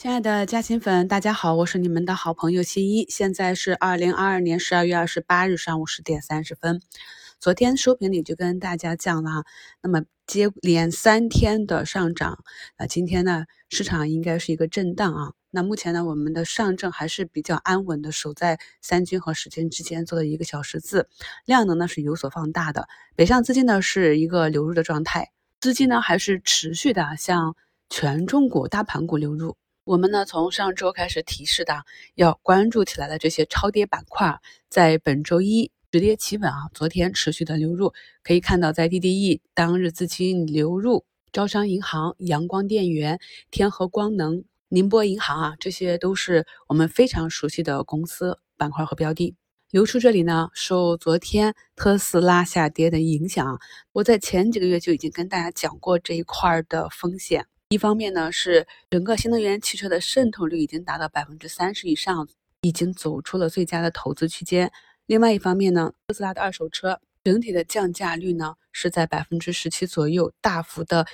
亲爱的嘉兴粉，大家好，我是你们的好朋友新一。现在是二零二二年十二月二十八日上午十点三十分。昨天收评里就跟大家讲了，那么接连三天的上涨，那今天呢市场应该是一个震荡啊。那目前呢我们的上证还是比较安稳的，守在三均和十均之间做了一个小十字，量能呢是有所放大的。北上资金呢是一个流入的状态，资金呢还是持续的向权重股、大盘股流入。我们呢，从上周开始提示的要关注起来的这些超跌板块，在本周一止跌企稳啊。昨天持续的流入，可以看到在 DDE 当日资金流入，招商银行、阳光电源、天合光能、宁波银行啊，这些都是我们非常熟悉的公司板块和标的。流出这里呢，受昨天特斯拉下跌的影响，我在前几个月就已经跟大家讲过这一块的风险。一方面呢，是整个新能源汽车的渗透率已经达到百分之三十以上，已经走出了最佳的投资区间。另外一方面呢，特斯拉的二手车整体的降价率呢是在百分之十七左右，大幅的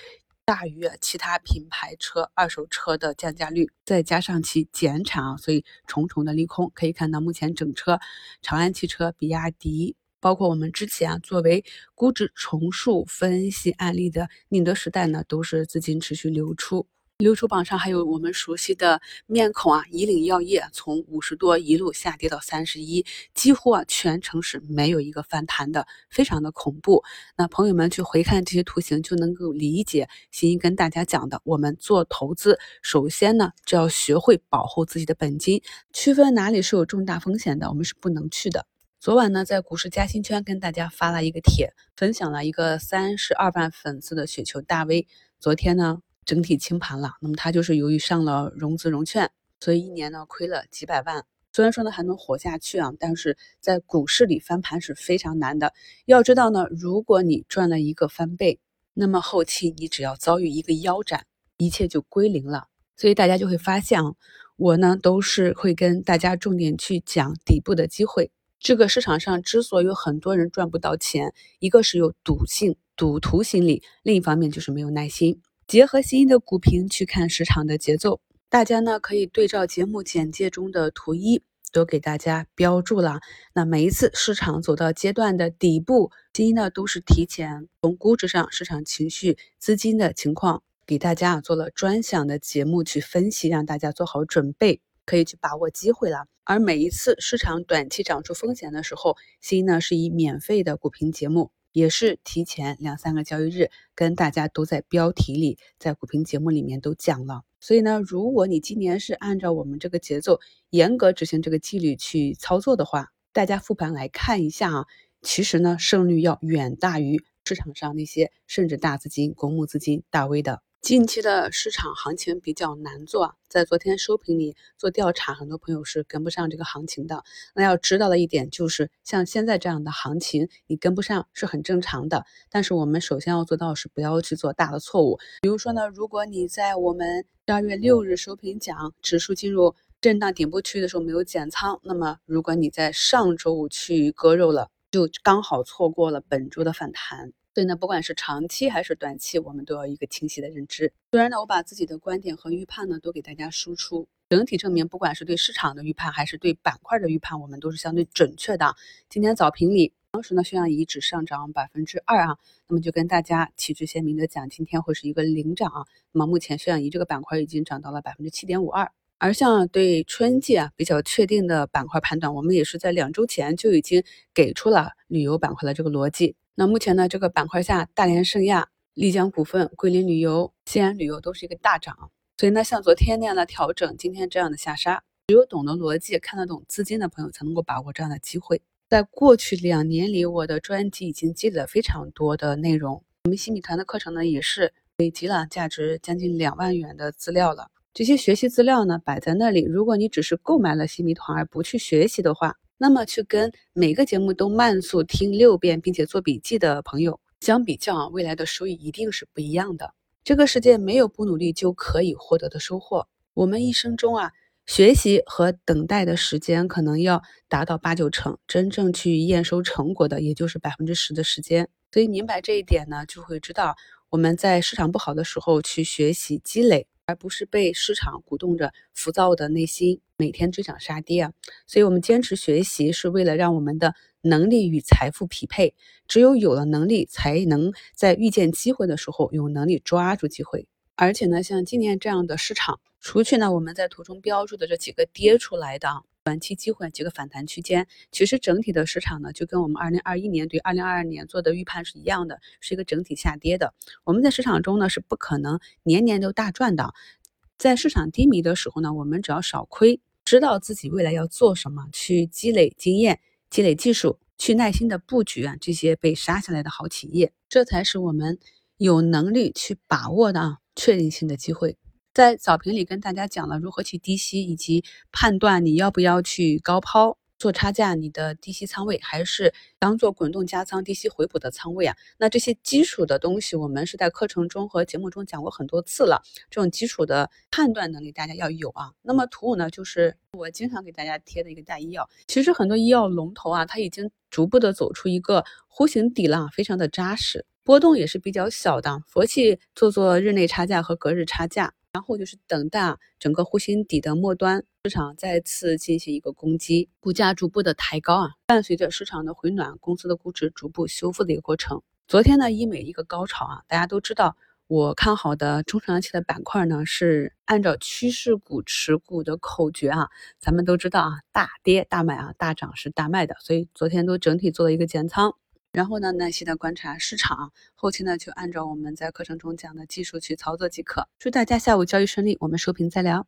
大于其他品牌车二手车的降价率。再加上其减产啊，所以重重的利空。可以看到，目前整车长安汽车、比亚迪。包括我们之前啊，作为估值重塑分析案例的宁德时代呢，都是资金持续流出。流出榜上还有我们熟悉的面孔啊，以岭药业从五十多一路下跌到三十一，几乎啊全程是没有一个反弹的，非常的恐怖。那朋友们去回看这些图形，就能够理解新一跟大家讲的，我们做投资，首先呢就要学会保护自己的本金，区分哪里是有重大风险的，我们是不能去的。昨晚呢，在股市加薪圈跟大家发了一个帖，分享了一个三十二万粉丝的雪球大 V。昨天呢，整体清盘了。那么他就是由于上了融资融券，所以一年呢亏了几百万。虽然说呢还能活下去啊，但是在股市里翻盘是非常难的。要知道呢，如果你赚了一个翻倍，那么后期你只要遭遇一个腰斩，一切就归零了。所以大家就会发现，啊，我呢都是会跟大家重点去讲底部的机会。这个市场上之所以有很多人赚不到钱，一个是有赌性、赌徒心理，另一方面就是没有耐心。结合新一的股评去看市场的节奏，大家呢可以对照节目简介中的图一，都给大家标注了。那每一次市场走到阶段的底部，新一呢都是提前从估值上、市场情绪、资金的情况，给大家啊做了专享的节目去分析，让大家做好准备。可以去把握机会了。而每一次市场短期涨出风险的时候，新呢是以免费的股评节目，也是提前两三个交易日跟大家都在标题里，在股评节目里面都讲了。所以呢，如果你今年是按照我们这个节奏，严格执行这个纪律去操作的话，大家复盘来看一下啊，其实呢胜率要远大于市场上那些甚至大资金、公募资金、大 V 的。近期的市场行情比较难做，在昨天收评里做调查，很多朋友是跟不上这个行情的。那要知道的一点就是，像现在这样的行情，你跟不上是很正常的。但是我们首先要做到是不要去做大的错误。比如说呢，如果你在我们十二月六日收评讲指数进入震荡顶部区域的时候没有减仓，那么如果你在上周五去割肉了，就刚好错过了本周的反弹。所以呢，不管是长期还是短期，我们都要一个清晰的认知。虽然呢，我把自己的观点和预判呢都给大家输出，整体证明，不管是对市场的预判，还是对板块的预判，我们都是相对准确的。今天早评里，当时呢，宣阳仪只上涨百分之二啊，那么就跟大家旗帜鲜明的讲，今天会是一个领涨啊。那么目前宣阳仪这个板块已经涨到了百分之七点五二。而像对春季啊比较确定的板块判断，我们也是在两周前就已经给出了旅游板块的这个逻辑。那目前呢，这个板块下，大连盛亚、丽江股份、桂林旅游、西安旅游都是一个大涨，所以呢，像昨天那样的调整，今天这样的下杀，只有懂得逻辑、看得懂资金的朋友才能够把握这样的机会。在过去两年里，我的专辑已经积累了非常多的内容，我们新米团的课程呢，也是累积了价值将近两万元的资料了。这些学习资料呢，摆在那里，如果你只是购买了新米团而不去学习的话，那么去跟每个节目都慢速听六遍并且做笔记的朋友相比较啊，未来的收益一定是不一样的。这个世界没有不努力就可以获得的收获。我们一生中啊，学习和等待的时间可能要达到八九成，真正去验收成果的也就是百分之十的时间。所以明白这一点呢，就会知道我们在市场不好的时候去学习积累，而不是被市场鼓动着浮躁的内心每天追涨杀跌啊。所以，我们坚持学习是为了让我们的能力与财富匹配。只有有了能力，才能在遇见机会的时候有能力抓住机会。而且呢，像今年这样的市场，除去呢我们在图中标注的这几个跌出来的短期机会、几个反弹区间，其实整体的市场呢，就跟我们二零二一年对二零二二年做的预判是一样的，是一个整体下跌的。我们在市场中呢是不可能年年都大赚的，在市场低迷的时候呢，我们只要少亏，知道自己未来要做什么，去积累经验、积累技术，去耐心的布局啊这些被杀下来的好企业，这才是我们有能力去把握的啊。确定性的机会，在早评里跟大家讲了如何去低吸，以及判断你要不要去高抛做差价，你的低吸仓位还是当做滚动加仓低吸回补的仓位啊？那这些基础的东西，我们是在课程中和节目中讲过很多次了。这种基础的判断能力大家要有啊。那么图五呢，就是我经常给大家贴的一个大医药。其实很多医药龙头啊，它已经逐步的走出一个弧形底了，非常的扎实。波动也是比较小的，佛系做做日内差价和隔日差价，然后就是等待整个弧形底的末端市场再次进行一个攻击，股价逐步的抬高啊，伴随着市场的回暖，公司的估值逐步修复的一个过程。昨天呢，医美一个高潮啊，大家都知道，我看好的中长期的板块呢是按照趋势股持股的口诀啊，咱们都知道啊，大跌大买啊，大涨是大卖的，所以昨天都整体做了一个减仓。然后呢，耐心的观察市场，后期呢就按照我们在课程中讲的技术去操作即可。祝大家下午交易顺利，我们收评再聊。